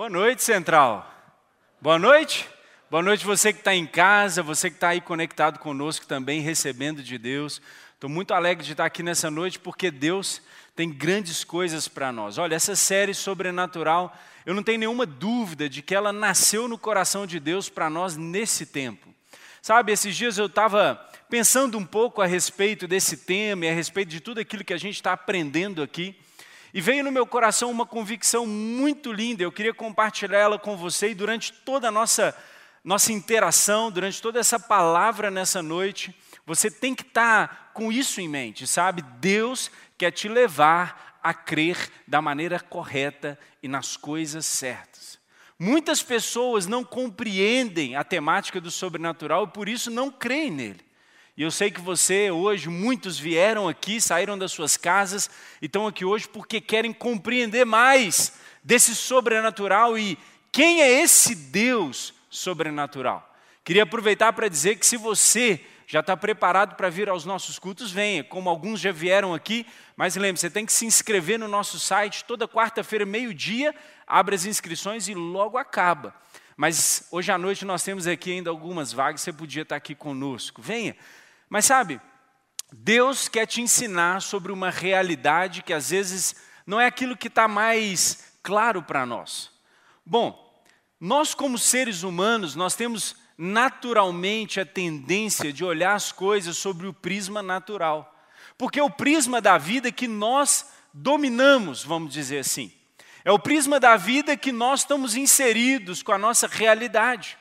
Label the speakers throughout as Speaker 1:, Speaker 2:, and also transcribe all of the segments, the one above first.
Speaker 1: Boa noite, Central. Boa noite. Boa noite você que está em casa, você que está aí conectado conosco também, recebendo de Deus. Estou muito alegre de estar aqui nessa noite porque Deus tem grandes coisas para nós. Olha, essa série sobrenatural, eu não tenho nenhuma dúvida de que ela nasceu no coração de Deus para nós nesse tempo. Sabe, esses dias eu estava pensando um pouco a respeito desse tema e a respeito de tudo aquilo que a gente está aprendendo aqui. E veio no meu coração uma convicção muito linda, eu queria compartilhar ela com você e durante toda a nossa, nossa interação, durante toda essa palavra nessa noite, você tem que estar tá com isso em mente, sabe? Deus quer te levar a crer da maneira correta e nas coisas certas. Muitas pessoas não compreendem a temática do sobrenatural e por isso não creem nele. E eu sei que você, hoje, muitos vieram aqui, saíram das suas casas e estão aqui hoje porque querem compreender mais desse sobrenatural e quem é esse Deus sobrenatural. Queria aproveitar para dizer que se você já está preparado para vir aos nossos cultos, venha. Como alguns já vieram aqui, mas lembre, você tem que se inscrever no nosso site toda quarta-feira, meio-dia, abre as inscrições e logo acaba. Mas hoje à noite nós temos aqui ainda algumas vagas, você podia estar aqui conosco. Venha. Mas sabe, Deus quer te ensinar sobre uma realidade que às vezes não é aquilo que está mais claro para nós. Bom, nós como seres humanos, nós temos naturalmente a tendência de olhar as coisas sobre o prisma natural. Porque é o prisma da vida que nós dominamos, vamos dizer assim. É o prisma da vida que nós estamos inseridos com a nossa realidade.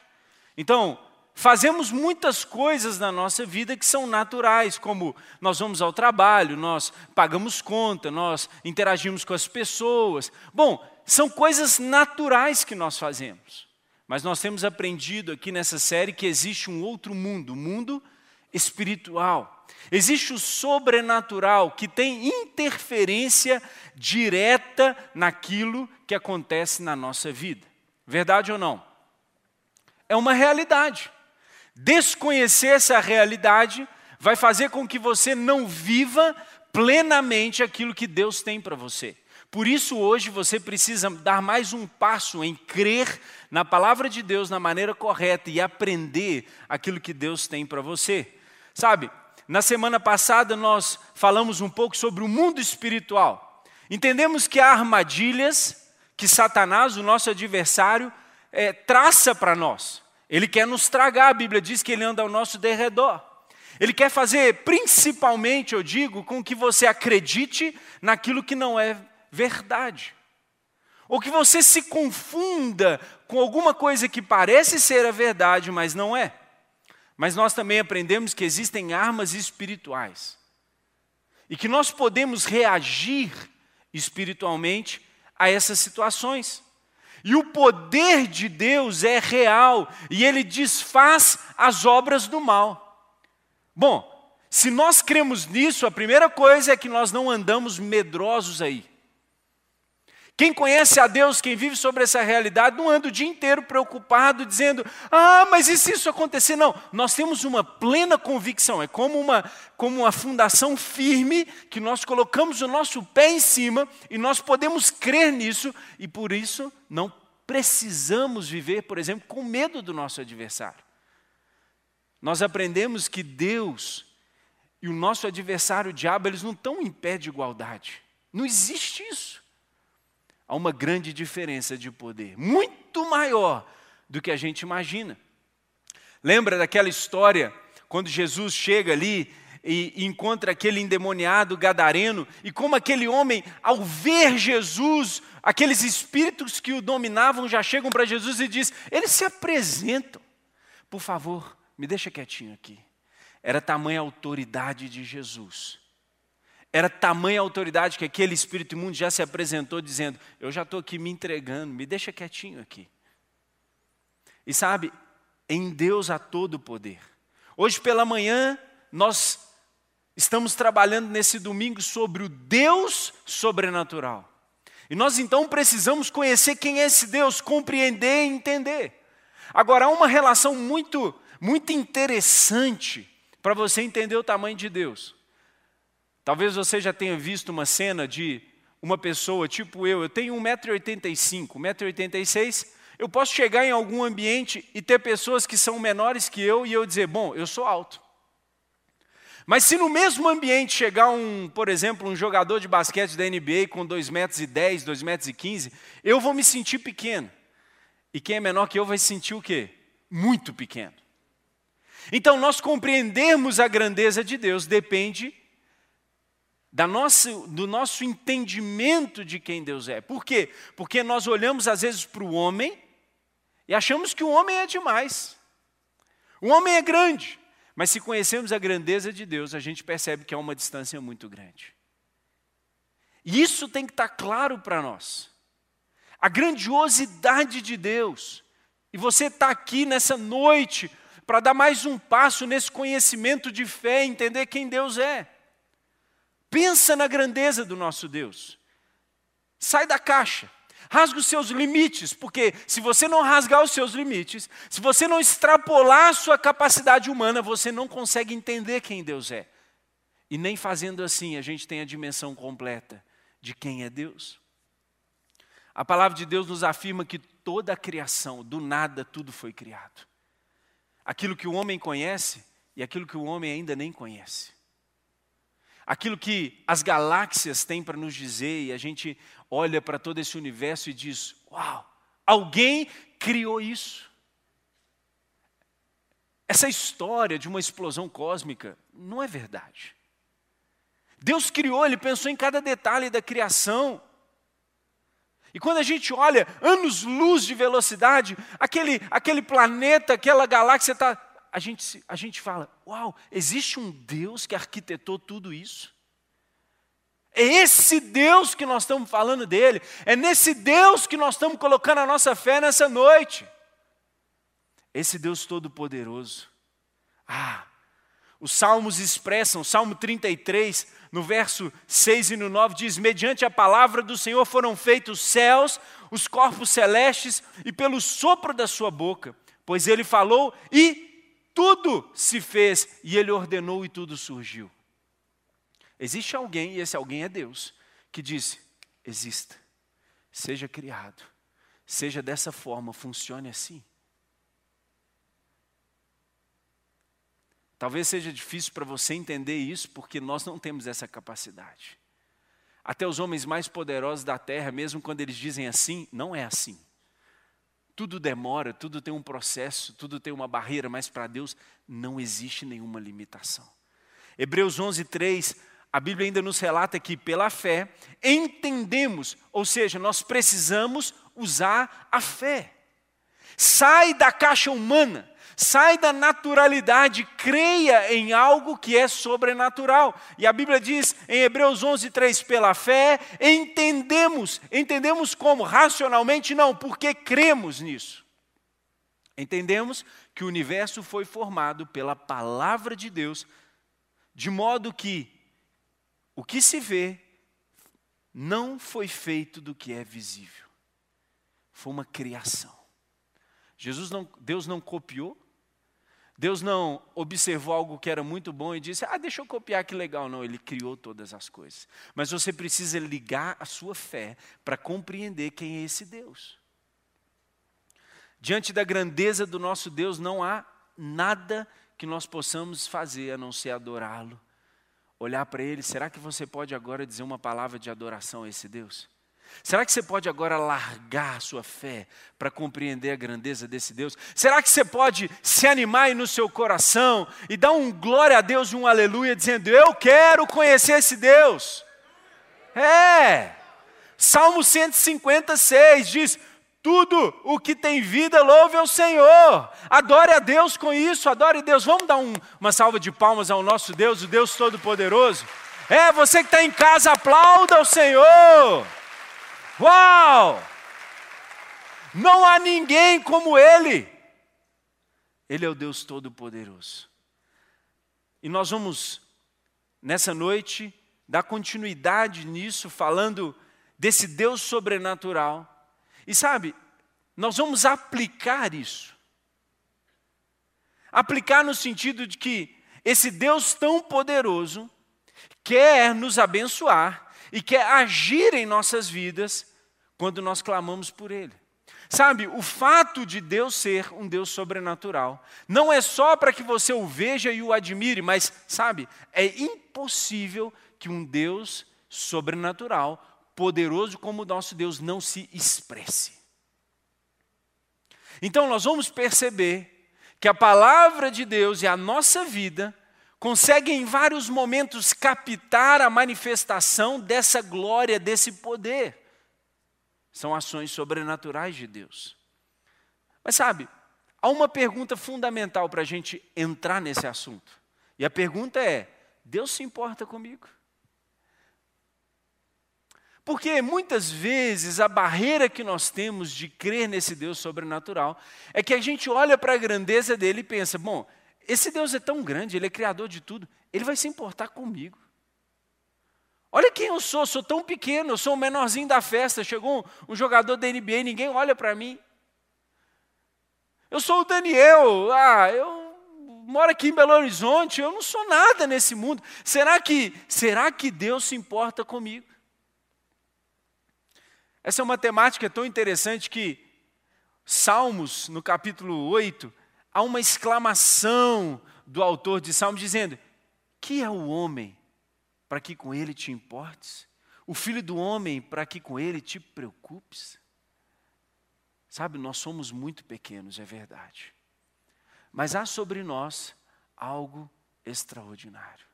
Speaker 1: Então, Fazemos muitas coisas na nossa vida que são naturais, como nós vamos ao trabalho, nós pagamos conta, nós interagimos com as pessoas. Bom, são coisas naturais que nós fazemos. Mas nós temos aprendido aqui nessa série que existe um outro mundo, o um mundo espiritual. Existe o sobrenatural que tem interferência direta naquilo que acontece na nossa vida. Verdade ou não? É uma realidade. Desconhecer essa realidade vai fazer com que você não viva plenamente aquilo que Deus tem para você. Por isso, hoje, você precisa dar mais um passo em crer na palavra de Deus na maneira correta e aprender aquilo que Deus tem para você. Sabe, na semana passada nós falamos um pouco sobre o mundo espiritual. Entendemos que há armadilhas que Satanás, o nosso adversário, é, traça para nós. Ele quer nos tragar, a Bíblia diz que ele anda ao nosso derredor. Ele quer fazer, principalmente, eu digo, com que você acredite naquilo que não é verdade. Ou que você se confunda com alguma coisa que parece ser a verdade, mas não é. Mas nós também aprendemos que existem armas espirituais. E que nós podemos reagir espiritualmente a essas situações. E o poder de Deus é real e ele desfaz as obras do mal. Bom, se nós cremos nisso, a primeira coisa é que nós não andamos medrosos aí. Quem conhece a Deus, quem vive sobre essa realidade, não anda o dia inteiro preocupado, dizendo: ah, mas e se isso acontecer? Não, nós temos uma plena convicção, é como uma, como uma fundação firme que nós colocamos o nosso pé em cima e nós podemos crer nisso e por isso não precisamos viver, por exemplo, com medo do nosso adversário. Nós aprendemos que Deus e o nosso adversário, o diabo, eles não estão em pé de igualdade. Não existe isso há uma grande diferença de poder, muito maior do que a gente imagina. Lembra daquela história quando Jesus chega ali e encontra aquele endemoniado gadareno, e como aquele homem, ao ver Jesus, aqueles espíritos que o dominavam já chegam para Jesus e diz: eles se apresentam, por favor, me deixa quietinho aqui. Era tamanha autoridade de Jesus era tamanha autoridade que aquele espírito imundo já se apresentou dizendo: Eu já estou aqui me entregando, me deixa quietinho aqui. E sabe, em Deus há todo o poder. Hoje pela manhã, nós estamos trabalhando nesse domingo sobre o Deus sobrenatural. E nós então precisamos conhecer quem é esse Deus, compreender e entender. Agora, há uma relação muito, muito interessante para você entender o tamanho de Deus. Talvez você já tenha visto uma cena de uma pessoa tipo eu, eu tenho 1,85m, 1,86m, eu posso chegar em algum ambiente e ter pessoas que são menores que eu e eu dizer, bom, eu sou alto. Mas se no mesmo ambiente chegar um, por exemplo, um jogador de basquete da NBA com 2,10 metros, 2,15 metros, eu vou me sentir pequeno. E quem é menor que eu vai se sentir o quê? Muito pequeno. Então, nós compreendermos a grandeza de Deus depende da nossa, do nosso entendimento de quem Deus é. Por quê? Porque nós olhamos às vezes para o homem e achamos que o homem é demais. O homem é grande. Mas se conhecemos a grandeza de Deus, a gente percebe que há uma distância muito grande. E isso tem que estar claro para nós. A grandiosidade de Deus. E você está aqui nessa noite para dar mais um passo nesse conhecimento de fé, entender quem Deus é. Pensa na grandeza do nosso Deus. Sai da caixa. Rasga os seus limites, porque se você não rasgar os seus limites, se você não extrapolar a sua capacidade humana, você não consegue entender quem Deus é. E nem fazendo assim a gente tem a dimensão completa de quem é Deus. A palavra de Deus nos afirma que toda a criação, do nada, tudo foi criado. Aquilo que o homem conhece e aquilo que o homem ainda nem conhece aquilo que as galáxias têm para nos dizer, e a gente olha para todo esse universo e diz: Uau, alguém criou isso. Essa história de uma explosão cósmica não é verdade. Deus criou, Ele pensou em cada detalhe da criação. E quando a gente olha anos-luz de velocidade, aquele, aquele planeta, aquela galáxia está a gente, a gente fala: Uau, existe um Deus que arquitetou tudo isso? É esse Deus que nós estamos falando dele, é nesse Deus que nós estamos colocando a nossa fé nessa noite. Esse Deus Todo-Poderoso. Ah, os Salmos expressam, Salmo 33, no verso 6 e no 9, diz: Mediante a palavra do Senhor foram feitos os céus, os corpos celestes, e pelo sopro da sua boca, pois ele falou e tudo se fez e ele ordenou e tudo surgiu. Existe alguém, e esse alguém é Deus, que disse: exista, seja criado, seja dessa forma, funcione assim. Talvez seja difícil para você entender isso, porque nós não temos essa capacidade. Até os homens mais poderosos da terra, mesmo quando eles dizem assim, não é assim. Tudo demora, tudo tem um processo, tudo tem uma barreira, mas para Deus não existe nenhuma limitação. Hebreus 11, 3, a Bíblia ainda nos relata que pela fé entendemos, ou seja, nós precisamos usar a fé. Sai da caixa humana, Sai da naturalidade, creia em algo que é sobrenatural. E a Bíblia diz em Hebreus 11, 3, pela fé entendemos. Entendemos como? Racionalmente? Não, porque cremos nisso. Entendemos que o universo foi formado pela palavra de Deus, de modo que o que se vê não foi feito do que é visível. Foi uma criação. Jesus não, Deus não copiou, Deus não observou algo que era muito bom e disse: Ah, deixa eu copiar que legal. Não, Ele criou todas as coisas. Mas você precisa ligar a sua fé para compreender quem é esse Deus. Diante da grandeza do nosso Deus, não há nada que nós possamos fazer a não ser adorá-lo. Olhar para Ele, será que você pode agora dizer uma palavra de adoração a esse Deus? Será que você pode agora largar a sua fé para compreender a grandeza desse Deus? Será que você pode se animar aí no seu coração e dar um glória a Deus e um aleluia, dizendo: Eu quero conhecer esse Deus? É. Salmo 156 diz: Tudo o que tem vida, louve ao Senhor. Adore a Deus com isso, adore a Deus. Vamos dar um, uma salva de palmas ao nosso Deus, o Deus Todo-Poderoso? É, você que está em casa, aplauda o Senhor. Uau! Não há ninguém como Ele. Ele é o Deus Todo-Poderoso. E nós vamos, nessa noite, dar continuidade nisso, falando desse Deus sobrenatural. E sabe, nós vamos aplicar isso. Aplicar no sentido de que esse Deus tão poderoso quer nos abençoar e quer agir em nossas vidas quando nós clamamos por Ele. Sabe, o fato de Deus ser um Deus sobrenatural não é só para que você o veja e o admire, mas, sabe, é impossível que um Deus sobrenatural, poderoso como o nosso Deus, não se expresse. Então, nós vamos perceber que a palavra de Deus e a nossa vida conseguem em vários momentos captar a manifestação dessa glória, desse poder. São ações sobrenaturais de Deus. Mas sabe, há uma pergunta fundamental para a gente entrar nesse assunto. E a pergunta é: Deus se importa comigo? Porque muitas vezes a barreira que nós temos de crer nesse Deus sobrenatural é que a gente olha para a grandeza dele e pensa: bom, esse Deus é tão grande, ele é criador de tudo, ele vai se importar comigo. Olha quem eu sou, sou tão pequeno, sou o menorzinho da festa. Chegou um, um jogador da NBA, ninguém olha para mim. Eu sou o Daniel, ah, eu moro aqui em Belo Horizonte, eu não sou nada nesse mundo. Será que, será que Deus se importa comigo? Essa é uma temática tão interessante que Salmos, no capítulo 8, há uma exclamação do autor de Salmos dizendo: Que é o homem para que com ele te importes? O filho do homem para que com ele te preocupes? Sabe, nós somos muito pequenos, é verdade. Mas há sobre nós algo extraordinário.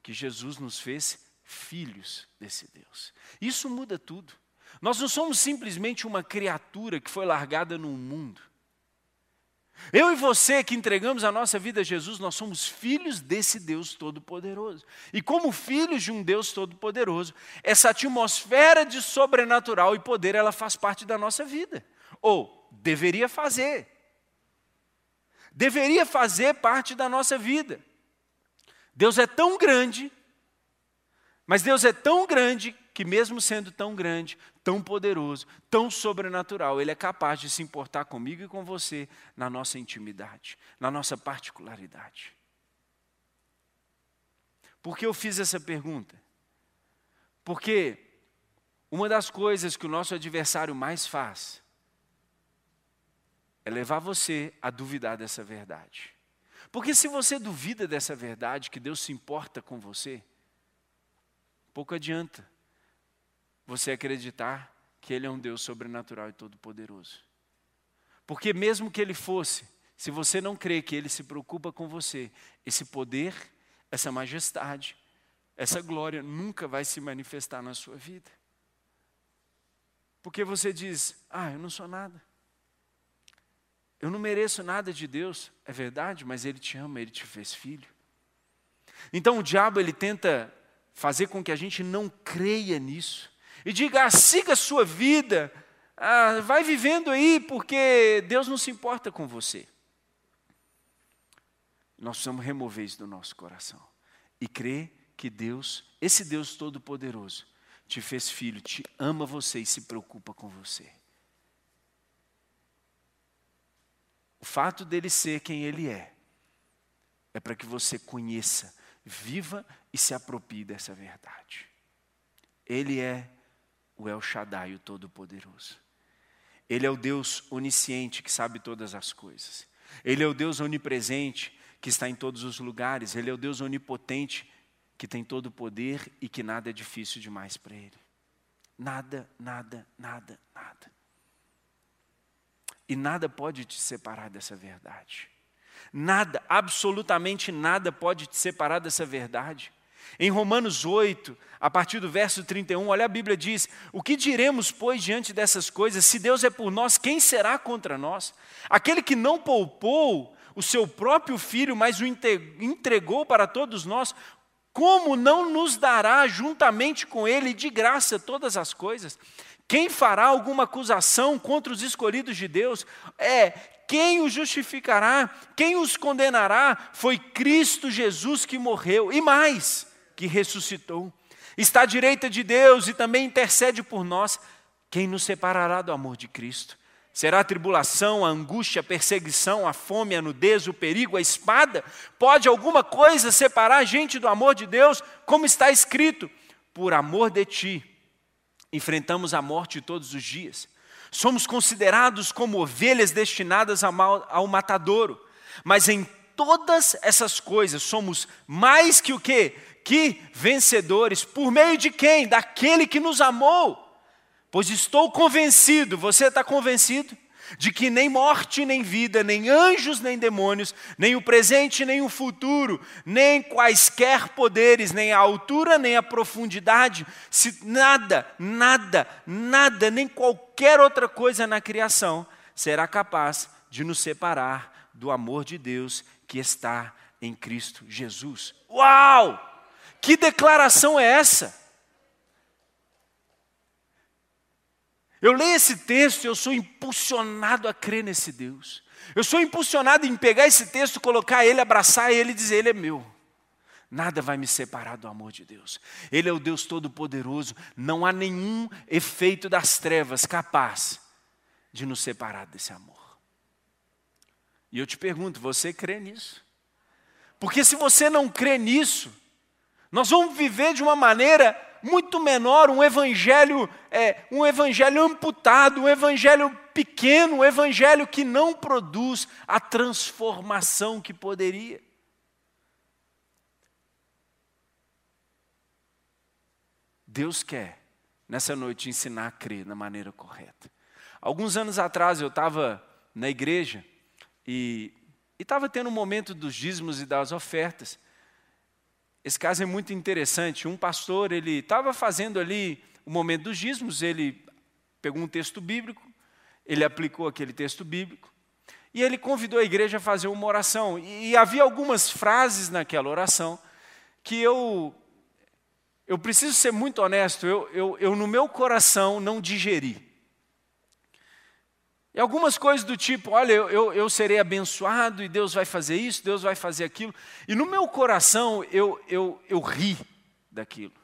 Speaker 1: Que Jesus nos fez filhos desse Deus. Isso muda tudo. Nós não somos simplesmente uma criatura que foi largada no mundo. Eu e você que entregamos a nossa vida a Jesus, nós somos filhos desse Deus Todo-Poderoso. E como filhos de um Deus Todo-Poderoso, essa atmosfera de sobrenatural e poder, ela faz parte da nossa vida. Ou deveria fazer. Deveria fazer parte da nossa vida. Deus é tão grande, mas Deus é tão grande que, mesmo sendo tão grande, tão poderoso, tão sobrenatural, Ele é capaz de se importar comigo e com você na nossa intimidade, na nossa particularidade. Por que eu fiz essa pergunta? Porque uma das coisas que o nosso adversário mais faz é levar você a duvidar dessa verdade. Porque se você duvida dessa verdade, que Deus se importa com você, pouco adianta você acreditar que Ele é um Deus sobrenatural e todo-poderoso. Porque, mesmo que Ele fosse, se você não crê que Ele se preocupa com você, esse poder, essa majestade, essa glória nunca vai se manifestar na sua vida. Porque você diz: Ah, eu não sou nada. Eu não mereço nada de Deus. É verdade, mas Ele te ama, Ele te fez filho. Então o diabo ele tenta fazer com que a gente não creia nisso e diga: ah, siga a sua vida, ah, vai vivendo aí, porque Deus não se importa com você. Nós precisamos remover isso do nosso coração e crer que Deus, esse Deus Todo-Poderoso, te fez filho, te ama você e se preocupa com você. O fato dele ser quem ele é, é para que você conheça, viva e se aproprie dessa verdade. Ele é o El Shaddai, o Todo-Poderoso. Ele é o Deus onisciente que sabe todas as coisas. Ele é o Deus onipresente que está em todos os lugares. Ele é o Deus onipotente que tem todo o poder e que nada é difícil demais para ele. Nada, nada, nada, nada. E nada pode te separar dessa verdade. Nada, absolutamente nada pode te separar dessa verdade. Em Romanos 8, a partir do verso 31, olha a Bíblia diz: O que diremos, pois, diante dessas coisas? Se Deus é por nós, quem será contra nós? Aquele que não poupou o seu próprio filho, mas o entregou para todos nós, como não nos dará juntamente com ele de graça todas as coisas? Quem fará alguma acusação contra os escolhidos de Deus? É quem os justificará? Quem os condenará? Foi Cristo Jesus que morreu. E mais, que ressuscitou, está à direita de Deus e também intercede por nós. Quem nos separará do amor de Cristo? Será a tribulação, a angústia, a perseguição, a fome, a nudez, o perigo, a espada? Pode alguma coisa separar a gente do amor de Deus? Como está escrito: por amor de ti, enfrentamos a morte todos os dias. Somos considerados como ovelhas destinadas ao matadouro, mas em todas essas coisas somos mais que o quê? Que vencedores. Por meio de quem? Daquele que nos amou. Pois estou convencido, você está convencido? De que nem morte, nem vida, nem anjos, nem demônios, nem o presente, nem o futuro, nem quaisquer poderes, nem a altura, nem a profundidade, se nada, nada, nada, nem qualquer outra coisa na criação será capaz de nos separar do amor de Deus que está em Cristo Jesus. Uau! Que declaração é essa? Eu leio esse texto e eu sou impulsionado a crer nesse Deus. Eu sou impulsionado em pegar esse texto, colocar ele, abraçar ele e dizer: Ele é meu. Nada vai me separar do amor de Deus. Ele é o Deus Todo-Poderoso. Não há nenhum efeito das trevas capaz de nos separar desse amor. E eu te pergunto: você crê nisso? Porque se você não crê nisso, nós vamos viver de uma maneira muito menor, um evangelho, é, um evangelho amputado, um evangelho pequeno, um evangelho que não produz a transformação que poderia. Deus quer, nessa noite, ensinar a crer na maneira correta. Alguns anos atrás eu estava na igreja e estava tendo um momento dos dízimos e das ofertas. Esse caso é muito interessante. Um pastor, ele estava fazendo ali o momento dos dízimos, ele pegou um texto bíblico, ele aplicou aquele texto bíblico, e ele convidou a igreja a fazer uma oração. E havia algumas frases naquela oração que eu, eu preciso ser muito honesto, eu, eu, eu no meu coração não digeri. E algumas coisas do tipo, olha, eu, eu, eu, serei abençoado e Deus vai fazer isso, Deus vai fazer aquilo. E no meu coração eu, eu, eu ri daquilo.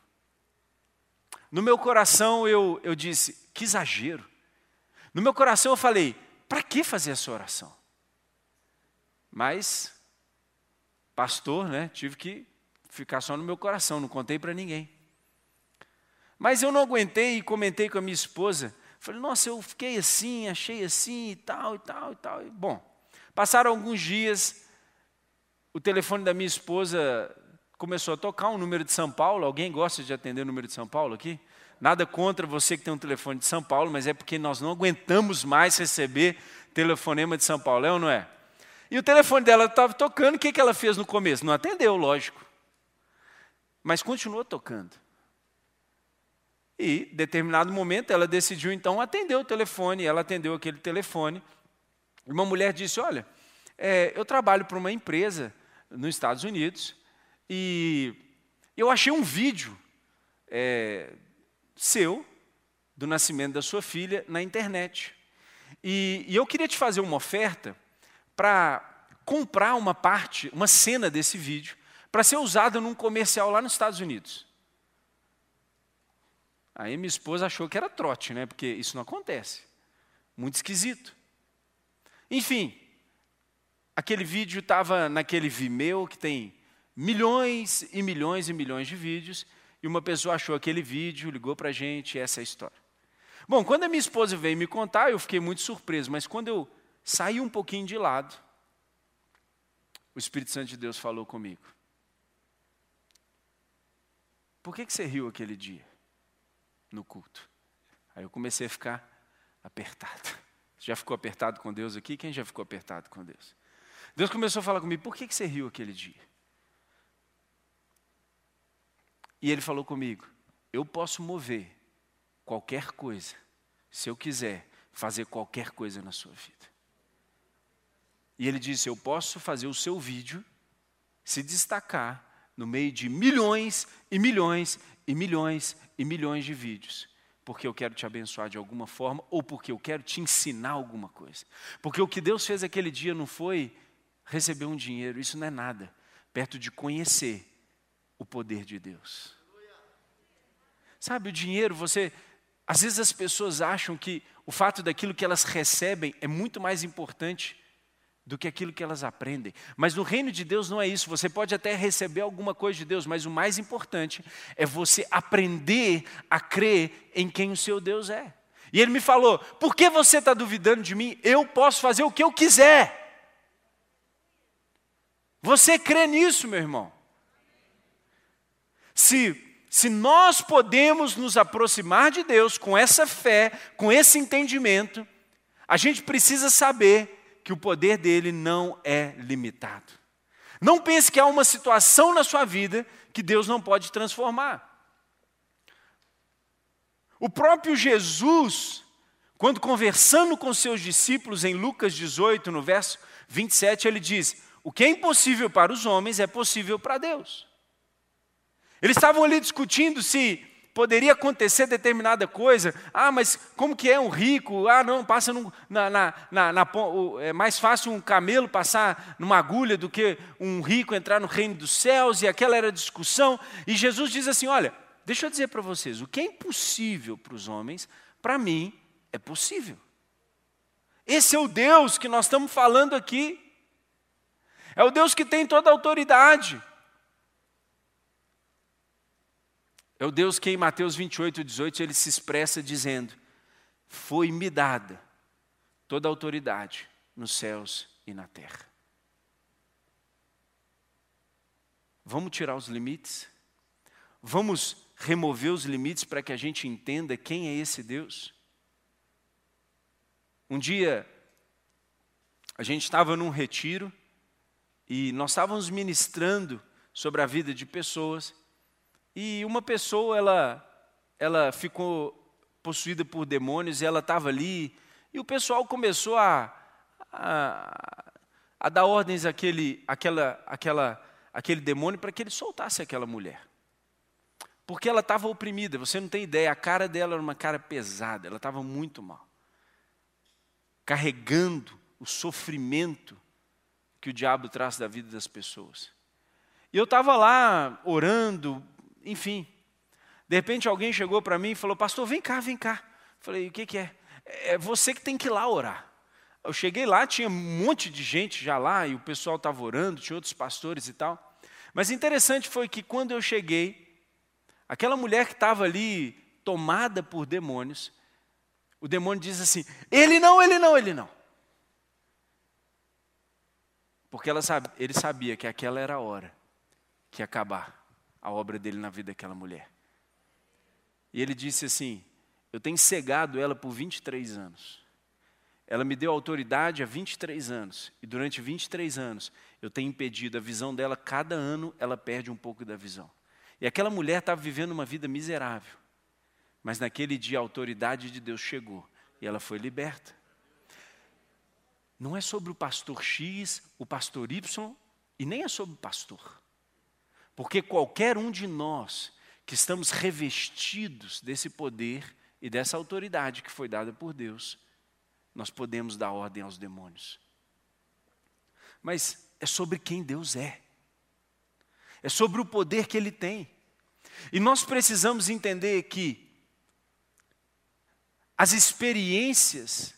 Speaker 1: No meu coração eu, eu disse, que exagero. No meu coração eu falei, para que fazer essa oração? Mas, pastor, né, tive que ficar só no meu coração, não contei para ninguém. Mas eu não aguentei e comentei com a minha esposa, Falei, nossa, eu fiquei assim, achei assim e tal, e tal, e tal. Bom, passaram alguns dias, o telefone da minha esposa começou a tocar, um número de São Paulo. Alguém gosta de atender o número de São Paulo aqui? Nada contra você que tem um telefone de São Paulo, mas é porque nós não aguentamos mais receber telefonema de São Paulo, é ou não é? E o telefone dela estava tocando, o que, que ela fez no começo? Não atendeu, lógico. Mas continuou tocando. E, em determinado momento, ela decidiu então atender o telefone. Ela atendeu aquele telefone. E uma mulher disse: Olha, é, eu trabalho para uma empresa nos Estados Unidos e eu achei um vídeo é, seu, do nascimento da sua filha, na internet. E, e eu queria te fazer uma oferta para comprar uma parte, uma cena desse vídeo, para ser usada num comercial lá nos Estados Unidos. Aí minha esposa achou que era trote, né? Porque isso não acontece. Muito esquisito. Enfim, aquele vídeo estava naquele Vimeo que tem milhões e milhões e milhões de vídeos, e uma pessoa achou aquele vídeo, ligou para a gente, essa é a história. Bom, quando a minha esposa veio me contar, eu fiquei muito surpreso, mas quando eu saí um pouquinho de lado, o Espírito Santo de Deus falou comigo. Por que, que você riu aquele dia? No culto. Aí eu comecei a ficar apertado. Já ficou apertado com Deus aqui? Quem já ficou apertado com Deus? Deus começou a falar comigo: por que, que você riu aquele dia? E ele falou comigo: eu posso mover qualquer coisa, se eu quiser fazer qualquer coisa na sua vida. E ele disse: eu posso fazer o seu vídeo se destacar no meio de milhões e milhões e milhões e milhões de vídeos, porque eu quero te abençoar de alguma forma ou porque eu quero te ensinar alguma coisa. Porque o que Deus fez aquele dia não foi receber um dinheiro, isso não é nada, perto de conhecer o poder de Deus. Sabe, o dinheiro, você. Às vezes as pessoas acham que o fato daquilo que elas recebem é muito mais importante do que aquilo que elas aprendem. Mas no reino de Deus não é isso. Você pode até receber alguma coisa de Deus, mas o mais importante é você aprender a crer em quem o seu Deus é. E ele me falou: por que você está duvidando de mim? Eu posso fazer o que eu quiser. Você crê nisso, meu irmão? Se se nós podemos nos aproximar de Deus com essa fé, com esse entendimento, a gente precisa saber que o poder dele não é limitado. Não pense que há uma situação na sua vida que Deus não pode transformar. O próprio Jesus, quando conversando com seus discípulos em Lucas 18, no verso 27, ele diz: O que é impossível para os homens é possível para Deus. Eles estavam ali discutindo se poderia acontecer determinada coisa. Ah, mas como que é um rico? Ah, não, passa num, na, na, na, na, é mais fácil um camelo passar numa agulha do que um rico entrar no reino dos céus. E aquela era a discussão. E Jesus diz assim: olha, deixa eu dizer para vocês, o que é impossível para os homens, para mim é possível. Esse é o Deus que nós estamos falando aqui. É o Deus que tem toda a autoridade. É o Deus que em Mateus 28, 18 ele se expressa dizendo: Foi-me dada toda a autoridade nos céus e na terra. Vamos tirar os limites? Vamos remover os limites para que a gente entenda quem é esse Deus? Um dia, a gente estava num retiro e nós estávamos ministrando sobre a vida de pessoas e uma pessoa, ela, ela ficou possuída por demônios e ela estava ali, e o pessoal começou a, a, a dar ordens àquele, àquela, àquela, àquele demônio para que ele soltasse aquela mulher. Porque ela estava oprimida, você não tem ideia, a cara dela era uma cara pesada, ela estava muito mal. Carregando o sofrimento que o diabo traz da vida das pessoas. E eu estava lá orando, enfim. De repente alguém chegou para mim e falou, pastor, vem cá, vem cá. Falei, o que, que é? É você que tem que ir lá orar. Eu cheguei lá, tinha um monte de gente já lá, e o pessoal estava orando, tinha outros pastores e tal. Mas interessante foi que quando eu cheguei, aquela mulher que estava ali tomada por demônios, o demônio diz assim: ele não, ele não, ele não. Porque ela ele sabia que aquela era a hora que ia acabar a obra dele na vida daquela mulher. E ele disse assim: Eu tenho cegado ela por 23 anos. Ela me deu autoridade há 23 anos. E durante 23 anos eu tenho impedido a visão dela. Cada ano ela perde um pouco da visão. E aquela mulher estava vivendo uma vida miserável. Mas naquele dia a autoridade de Deus chegou e ela foi liberta. Não é sobre o pastor X, o pastor Y, e nem é sobre o pastor. Porque qualquer um de nós que estamos revestidos desse poder e dessa autoridade que foi dada por Deus, nós podemos dar ordem aos demônios. Mas é sobre quem Deus é. É sobre o poder que Ele tem. E nós precisamos entender que as experiências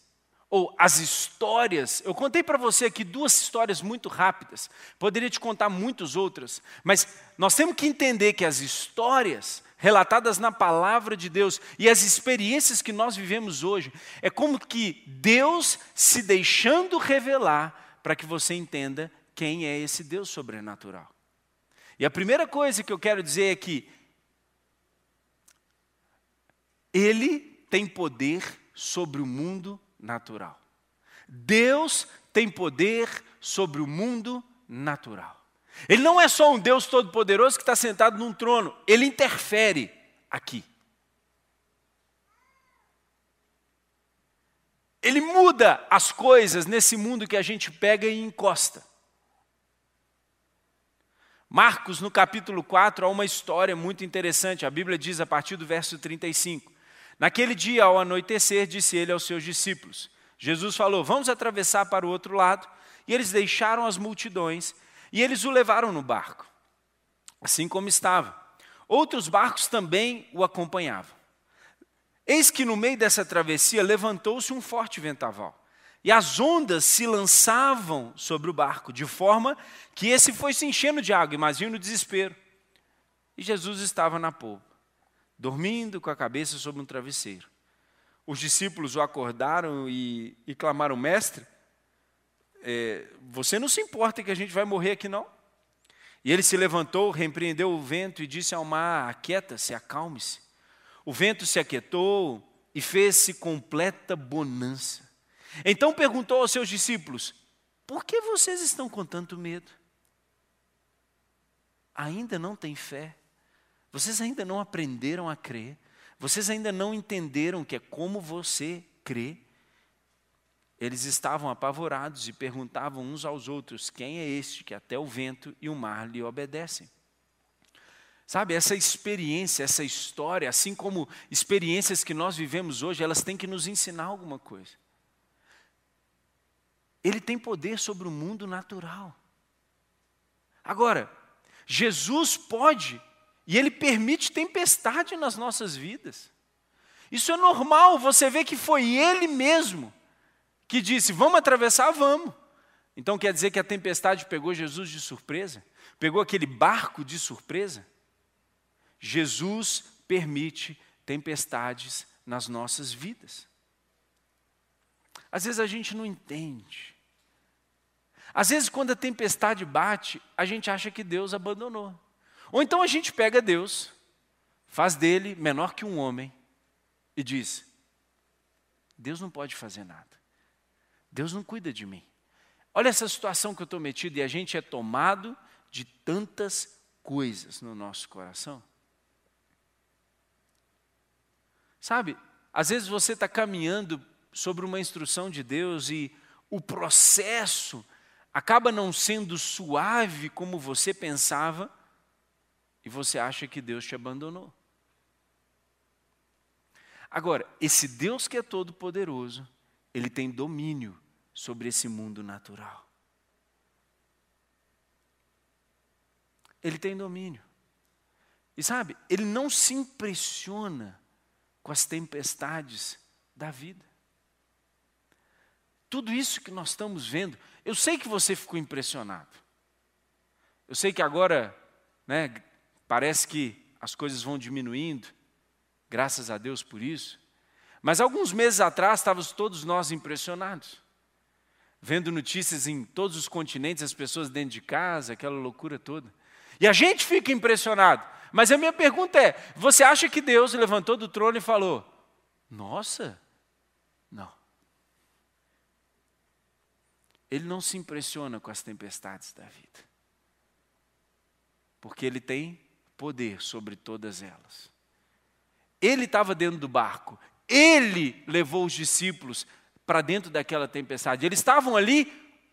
Speaker 1: ou as histórias. Eu contei para você aqui duas histórias muito rápidas. Poderia te contar muitas outras, mas nós temos que entender que as histórias relatadas na palavra de Deus e as experiências que nós vivemos hoje é como que Deus se deixando revelar para que você entenda quem é esse Deus sobrenatural. E a primeira coisa que eu quero dizer é que ele tem poder sobre o mundo natural. Deus tem poder sobre o mundo natural. Ele não é só um Deus todo-poderoso que está sentado num trono, ele interfere aqui. Ele muda as coisas nesse mundo que a gente pega e encosta. Marcos, no capítulo 4, há uma história muito interessante. A Bíblia diz a partir do verso 35. Naquele dia, ao anoitecer, disse ele aos seus discípulos: Jesus falou: Vamos atravessar para o outro lado. E eles deixaram as multidões e eles o levaram no barco, assim como estava. Outros barcos também o acompanhavam. Eis que no meio dessa travessia levantou-se um forte ventaval, e as ondas se lançavam sobre o barco, de forma que esse foi se enchendo de água, imagina no desespero. E Jesus estava na polpa, dormindo com a cabeça sobre um travesseiro. Os discípulos o acordaram e, e clamaram: Mestre, é, você não se importa que a gente vai morrer aqui, não? E ele se levantou, repreendeu o vento e disse ao mar: Aquieta-se, acalme-se. O vento se aquietou e fez-se completa bonança. Então perguntou aos seus discípulos: Por que vocês estão com tanto medo? Ainda não têm fé? Vocês ainda não aprenderam a crer? Vocês ainda não entenderam que é como você crê? Eles estavam apavorados e perguntavam uns aos outros: Quem é este que até o vento e o mar lhe obedecem? Sabe, essa experiência, essa história, assim como experiências que nós vivemos hoje, elas têm que nos ensinar alguma coisa. Ele tem poder sobre o mundo natural. Agora, Jesus pode e ele permite tempestade nas nossas vidas. Isso é normal, você vê que foi ele mesmo que disse: Vamos atravessar? Vamos. Então quer dizer que a tempestade pegou Jesus de surpresa? Pegou aquele barco de surpresa? Jesus permite tempestades nas nossas vidas. Às vezes a gente não entende. Às vezes, quando a tempestade bate, a gente acha que Deus abandonou. Ou então a gente pega Deus, faz dele menor que um homem e diz: Deus não pode fazer nada. Deus não cuida de mim. Olha essa situação que eu estou metido e a gente é tomado de tantas coisas no nosso coração. Sabe, às vezes você está caminhando sobre uma instrução de Deus e o processo acaba não sendo suave como você pensava e você acha que Deus te abandonou. Agora, esse Deus que é todo poderoso, ele tem domínio sobre esse mundo natural. Ele tem domínio. E sabe, ele não se impressiona com as tempestades da vida. Tudo isso que nós estamos vendo, eu sei que você ficou impressionado. Eu sei que agora, né, parece que as coisas vão diminuindo, graças a Deus por isso. Mas alguns meses atrás estávamos todos nós impressionados vendo notícias em todos os continentes, as pessoas dentro de casa, aquela loucura toda. E a gente fica impressionado. Mas a minha pergunta é: você acha que Deus levantou do trono e falou: Nossa, não. Ele não se impressiona com as tempestades da vida, porque ele tem poder sobre todas elas. Ele estava dentro do barco, ele levou os discípulos para dentro daquela tempestade. Eles estavam ali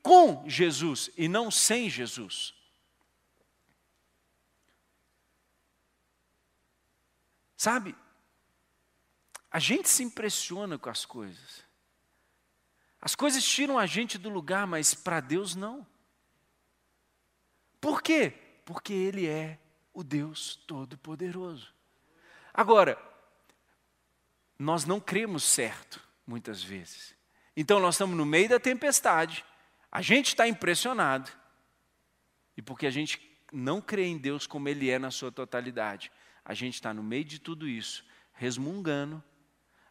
Speaker 1: com Jesus e não sem Jesus. Sabe, a gente se impressiona com as coisas. As coisas tiram a gente do lugar, mas para Deus não. Por quê? Porque Ele é o Deus Todo-Poderoso. Agora, nós não cremos certo, muitas vezes. Então nós estamos no meio da tempestade, a gente está impressionado, e porque a gente não crê em Deus como Ele é na sua totalidade, a gente está no meio de tudo isso, resmungando,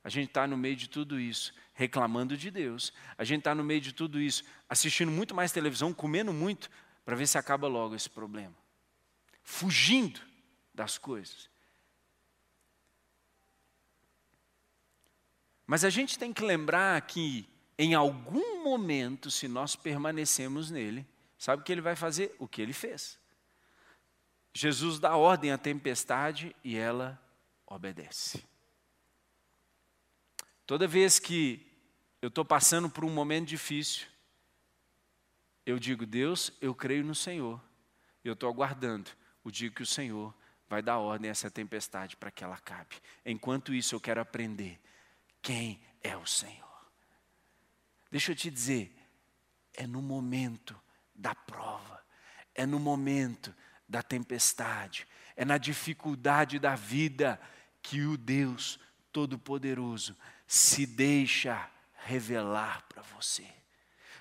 Speaker 1: a gente está no meio de tudo isso, reclamando de Deus, a gente está no meio de tudo isso, assistindo muito mais televisão, comendo muito, para ver se acaba logo esse problema, fugindo das coisas. Mas a gente tem que lembrar que em algum momento, se nós permanecemos nele, sabe o que ele vai fazer? O que ele fez. Jesus dá ordem à tempestade e ela obedece. Toda vez que eu estou passando por um momento difícil, eu digo, Deus, eu creio no Senhor. Eu estou aguardando o dia que o Senhor vai dar ordem a essa tempestade para que ela acabe. Enquanto isso, eu quero aprender quem é o Senhor. Deixa eu te dizer, é no momento da prova, é no momento da tempestade, é na dificuldade da vida que o Deus Todo-Poderoso se deixa revelar para você,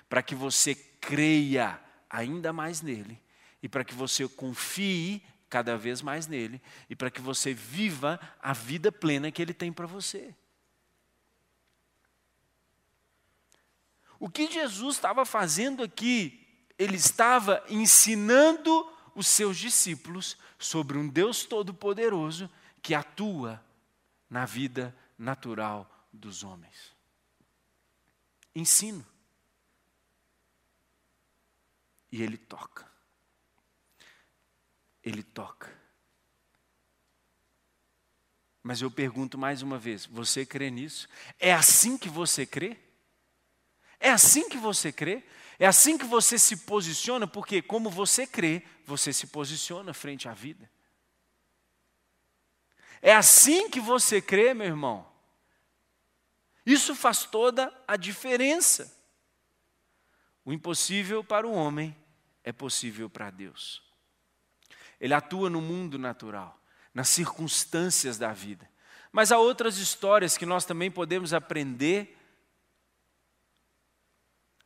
Speaker 1: para que você creia ainda mais nele e para que você confie cada vez mais nele e para que você viva a vida plena que ele tem para você. O que Jesus estava fazendo aqui? Ele estava ensinando os seus discípulos sobre um Deus todo-poderoso que atua na vida natural dos homens. Ensino. E ele toca. Ele toca. Mas eu pergunto mais uma vez: você crê nisso? É assim que você crê? É assim que você crê? É assim que você se posiciona, porque como você crê, você se posiciona frente à vida. É assim que você crê, meu irmão. Isso faz toda a diferença. O impossível para o homem é possível para Deus. Ele atua no mundo natural, nas circunstâncias da vida. Mas há outras histórias que nós também podemos aprender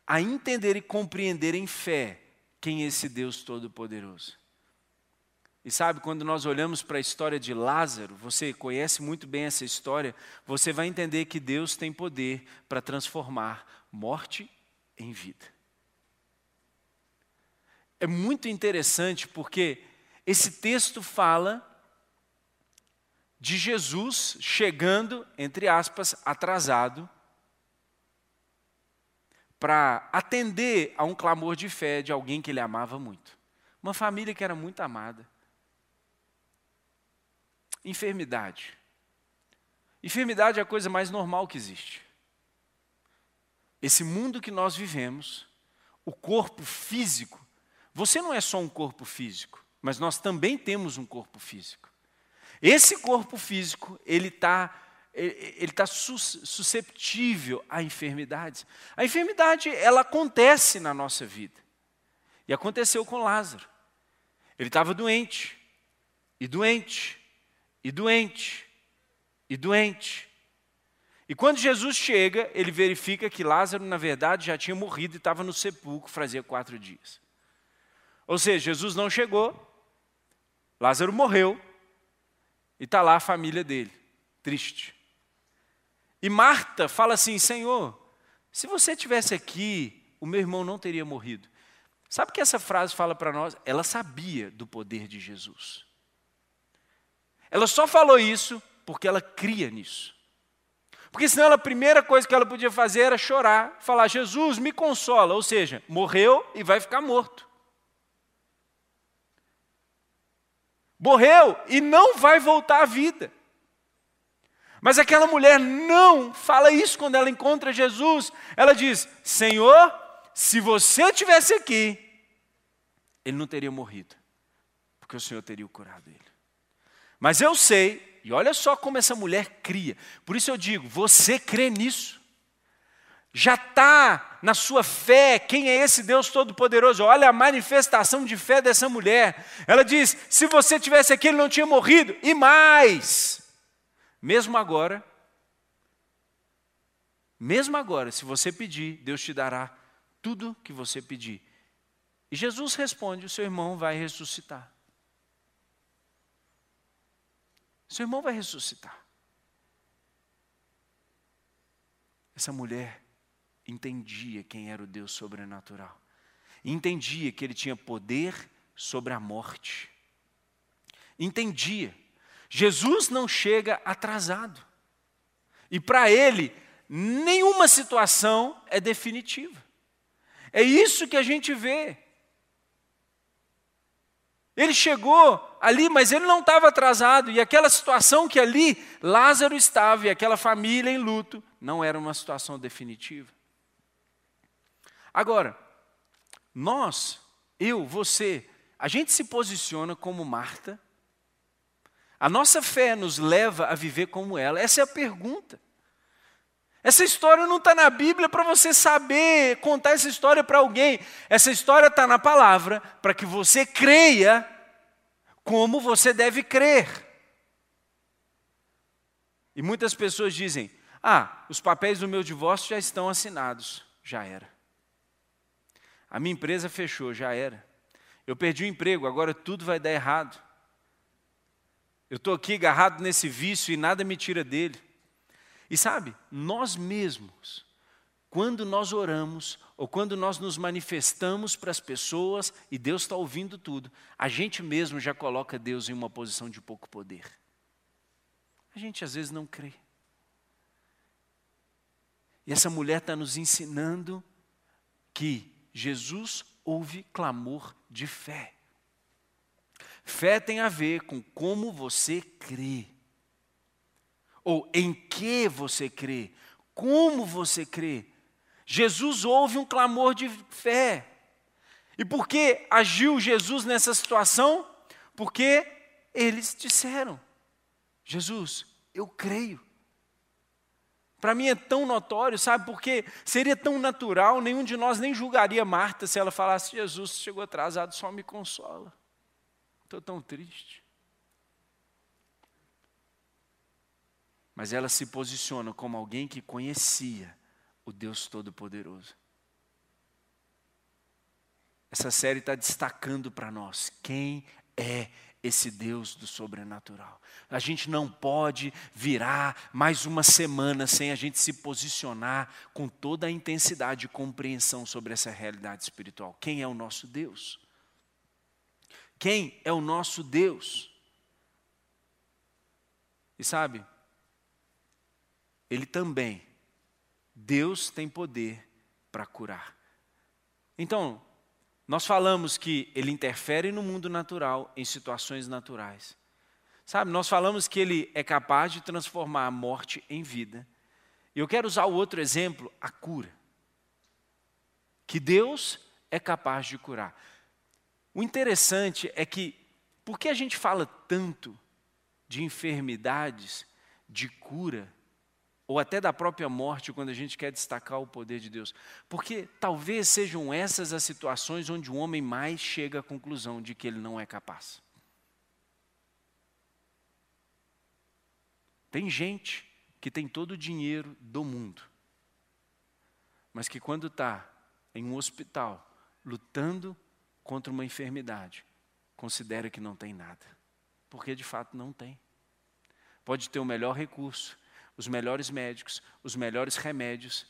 Speaker 1: a entender e compreender em fé quem é esse Deus Todo-Poderoso. E sabe, quando nós olhamos para a história de Lázaro, você conhece muito bem essa história, você vai entender que Deus tem poder para transformar morte em vida. É muito interessante porque esse texto fala de Jesus chegando, entre aspas, atrasado, para atender a um clamor de fé de alguém que ele amava muito. Uma família que era muito amada. Enfermidade. Enfermidade é a coisa mais normal que existe. Esse mundo que nós vivemos, o corpo físico, você não é só um corpo físico, mas nós também temos um corpo físico. Esse corpo físico, ele está ele está susceptível a enfermidades. A enfermidade, ela acontece na nossa vida. E aconteceu com Lázaro. Ele estava doente, e doente, e doente, e doente. E quando Jesus chega, ele verifica que Lázaro, na verdade, já tinha morrido e estava no sepulcro fazia quatro dias. Ou seja, Jesus não chegou, Lázaro morreu, e está lá a família dele, triste. E Marta fala assim: Senhor, se você tivesse aqui, o meu irmão não teria morrido. Sabe o que essa frase fala para nós? Ela sabia do poder de Jesus. Ela só falou isso porque ela cria nisso. Porque senão a primeira coisa que ela podia fazer era chorar, falar: Jesus, me consola. Ou seja, morreu e vai ficar morto. Morreu e não vai voltar à vida. Mas aquela mulher não fala isso quando ela encontra Jesus. Ela diz: Senhor, se você tivesse aqui, ele não teria morrido, porque o Senhor teria curado ele. Mas eu sei, e olha só como essa mulher cria. Por isso eu digo: você crê nisso? Já está na sua fé quem é esse Deus Todo-Poderoso. Olha a manifestação de fé dessa mulher. Ela diz: se você tivesse aqui, ele não tinha morrido. E mais, mesmo agora, mesmo agora, se você pedir, Deus te dará tudo que você pedir. E Jesus responde: o seu irmão vai ressuscitar. Seu irmão vai ressuscitar. Essa mulher entendia quem era o Deus sobrenatural. Entendia que ele tinha poder sobre a morte. Entendia Jesus não chega atrasado. E para ele, nenhuma situação é definitiva. É isso que a gente vê. Ele chegou ali, mas ele não estava atrasado, e aquela situação que ali Lázaro estava e aquela família em luto, não era uma situação definitiva. Agora, nós, eu, você, a gente se posiciona como Marta a nossa fé nos leva a viver como ela? Essa é a pergunta. Essa história não está na Bíblia para você saber contar essa história para alguém. Essa história está na palavra para que você creia como você deve crer. E muitas pessoas dizem: Ah, os papéis do meu divórcio já estão assinados. Já era. A minha empresa fechou, já era. Eu perdi o emprego, agora tudo vai dar errado. Eu estou aqui agarrado nesse vício e nada me tira dele. E sabe, nós mesmos, quando nós oramos, ou quando nós nos manifestamos para as pessoas e Deus está ouvindo tudo, a gente mesmo já coloca Deus em uma posição de pouco poder. A gente às vezes não crê. E essa mulher está nos ensinando que Jesus ouve clamor de fé. Fé tem a ver com como você crê. Ou em que você crê. Como você crê. Jesus ouve um clamor de fé. E por que agiu Jesus nessa situação? Porque eles disseram: Jesus, eu creio. Para mim é tão notório, sabe? Porque seria tão natural, nenhum de nós nem julgaria Marta se ela falasse: Jesus chegou atrasado, só me consola. Estou tão triste. Mas ela se posiciona como alguém que conhecia o Deus Todo-Poderoso. Essa série está destacando para nós quem é esse Deus do sobrenatural. A gente não pode virar mais uma semana sem a gente se posicionar com toda a intensidade e compreensão sobre essa realidade espiritual. Quem é o nosso Deus? Quem é o nosso Deus? E sabe, Ele também, Deus tem poder para curar. Então, nós falamos que ele interfere no mundo natural, em situações naturais. Sabe, nós falamos que ele é capaz de transformar a morte em vida. E eu quero usar o outro exemplo, a cura. Que Deus é capaz de curar. O interessante é que, por que a gente fala tanto de enfermidades, de cura, ou até da própria morte, quando a gente quer destacar o poder de Deus. Porque talvez sejam essas as situações onde o homem mais chega à conclusão de que ele não é capaz. Tem gente que tem todo o dinheiro do mundo, mas que quando está em um hospital lutando contra uma enfermidade, considera que não tem nada, porque de fato não tem. Pode ter o melhor recurso, os melhores médicos, os melhores remédios.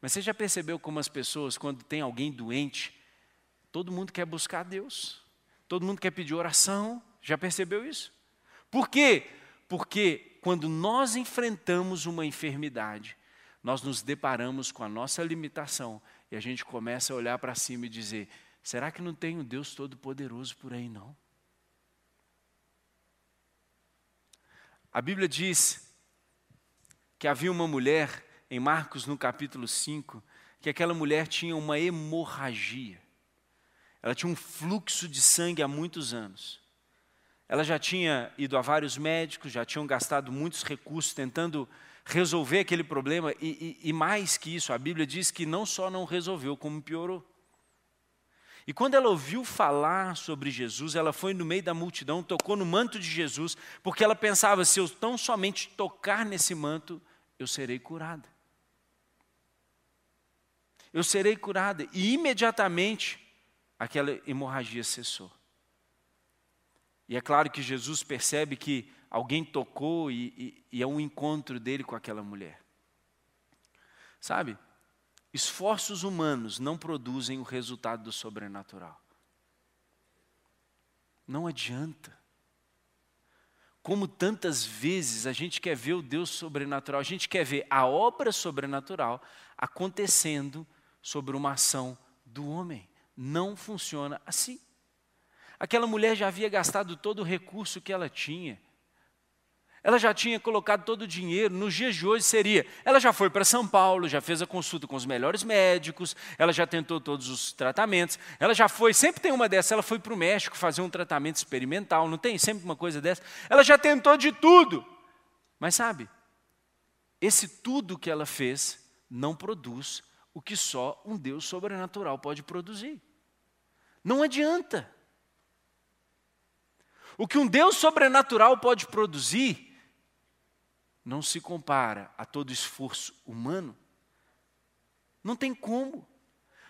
Speaker 1: Mas você já percebeu como as pessoas, quando tem alguém doente, todo mundo quer buscar Deus, todo mundo quer pedir oração, já percebeu isso? Por quê? Porque quando nós enfrentamos uma enfermidade, nós nos deparamos com a nossa limitação e a gente começa a olhar para cima e dizer: será que não tem um Deus Todo-Poderoso por aí não? A Bíblia diz que havia uma mulher, em Marcos no capítulo 5, que aquela mulher tinha uma hemorragia. Ela tinha um fluxo de sangue há muitos anos. Ela já tinha ido a vários médicos, já tinham gastado muitos recursos tentando resolver aquele problema, e, e, e mais que isso, a Bíblia diz que não só não resolveu, como piorou. E quando ela ouviu falar sobre Jesus, ela foi no meio da multidão, tocou no manto de Jesus, porque ela pensava: se eu tão somente tocar nesse manto, eu serei curada. Eu serei curada. E imediatamente aquela hemorragia cessou. E é claro que Jesus percebe que alguém tocou e, e, e é um encontro dele com aquela mulher. Sabe, esforços humanos não produzem o resultado do sobrenatural. Não adianta. Como tantas vezes a gente quer ver o Deus sobrenatural, a gente quer ver a obra sobrenatural acontecendo sobre uma ação do homem. Não funciona assim. Aquela mulher já havia gastado todo o recurso que ela tinha. Ela já tinha colocado todo o dinheiro, nos dias de hoje seria. Ela já foi para São Paulo, já fez a consulta com os melhores médicos, ela já tentou todos os tratamentos, ela já foi, sempre tem uma dessas, ela foi para o México fazer um tratamento experimental, não tem sempre uma coisa dessa? Ela já tentou de tudo. Mas sabe, esse tudo que ela fez não produz o que só um Deus sobrenatural pode produzir. Não adianta. O que um Deus sobrenatural pode produzir não se compara a todo esforço humano. Não tem como.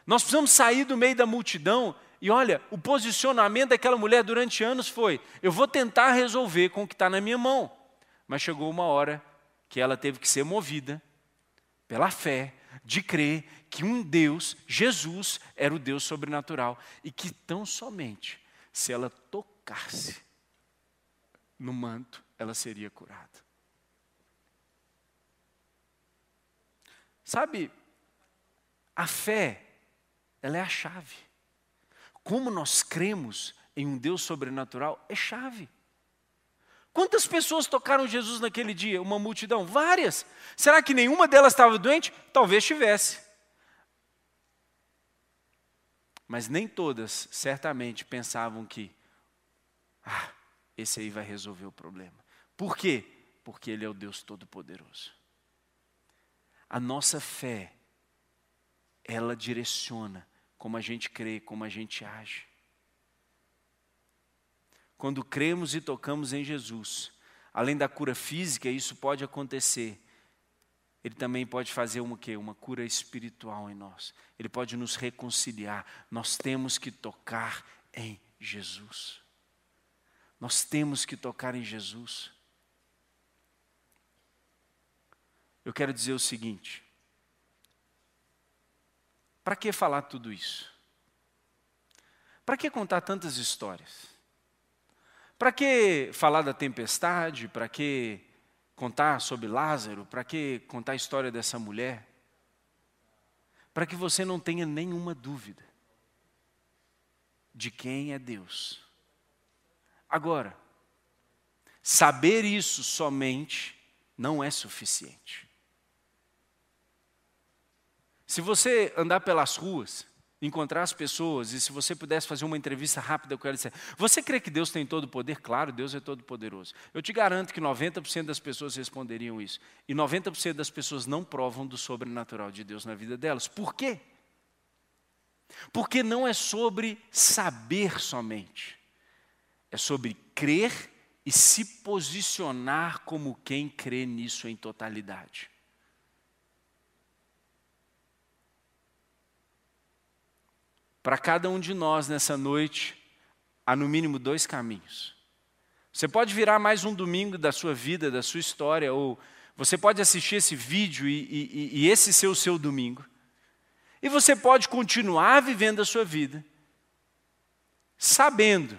Speaker 1: Nós precisamos sair do meio da multidão e olha, o posicionamento daquela mulher durante anos foi: eu vou tentar resolver com o que está na minha mão. Mas chegou uma hora que ela teve que ser movida pela fé, de crer que um Deus, Jesus, era o Deus sobrenatural e que tão somente se ela tocasse no manto, ela seria curada. Sabe, a fé, ela é a chave. Como nós cremos em um Deus sobrenatural é chave. Quantas pessoas tocaram Jesus naquele dia? Uma multidão? Várias. Será que nenhuma delas estava doente? Talvez tivesse. Mas nem todas, certamente, pensavam que, ah, esse aí vai resolver o problema. Por quê? Porque Ele é o Deus Todo-Poderoso. A nossa fé, ela direciona como a gente crê, como a gente age. Quando cremos e tocamos em Jesus, além da cura física, isso pode acontecer. Ele também pode fazer uma, quê? uma cura espiritual em nós. Ele pode nos reconciliar. Nós temos que tocar em Jesus. Nós temos que tocar em Jesus. Eu quero dizer o seguinte: para que falar tudo isso? Para que contar tantas histórias? Para que falar da tempestade? Para que contar sobre Lázaro? Para que contar a história dessa mulher? Para que você não tenha nenhuma dúvida de quem é Deus. Agora, saber isso somente não é suficiente. Se você andar pelas ruas encontrar as pessoas e se você pudesse fazer uma entrevista rápida com ela dizer, você crê que Deus tem todo o poder? Claro, Deus é todo poderoso. Eu te garanto que 90% das pessoas responderiam isso. E 90% das pessoas não provam do sobrenatural de Deus na vida delas. Por quê? Porque não é sobre saber somente. É sobre crer e se posicionar como quem crê nisso em totalidade. Para cada um de nós nessa noite, há no mínimo dois caminhos. Você pode virar mais um domingo da sua vida, da sua história, ou você pode assistir esse vídeo e, e, e esse ser o seu domingo. E você pode continuar vivendo a sua vida, sabendo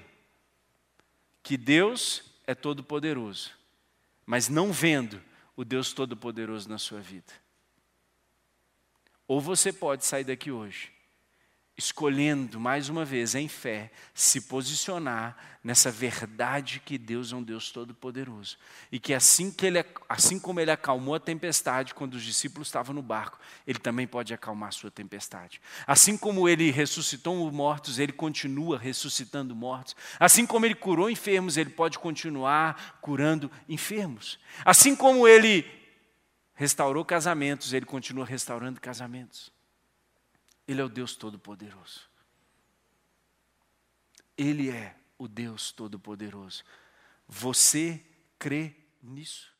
Speaker 1: que Deus é todo-poderoso, mas não vendo o Deus todo-poderoso na sua vida. Ou você pode sair daqui hoje escolhendo mais uma vez em fé se posicionar nessa verdade que Deus é um Deus todo poderoso e que assim que ele assim como ele acalmou a tempestade quando os discípulos estavam no barco, ele também pode acalmar a sua tempestade. Assim como ele ressuscitou os mortos, ele continua ressuscitando mortos. Assim como ele curou enfermos, ele pode continuar curando enfermos. Assim como ele restaurou casamentos, ele continua restaurando casamentos. Ele é o Deus Todo-Poderoso. Ele é o Deus Todo-Poderoso. Você crê nisso?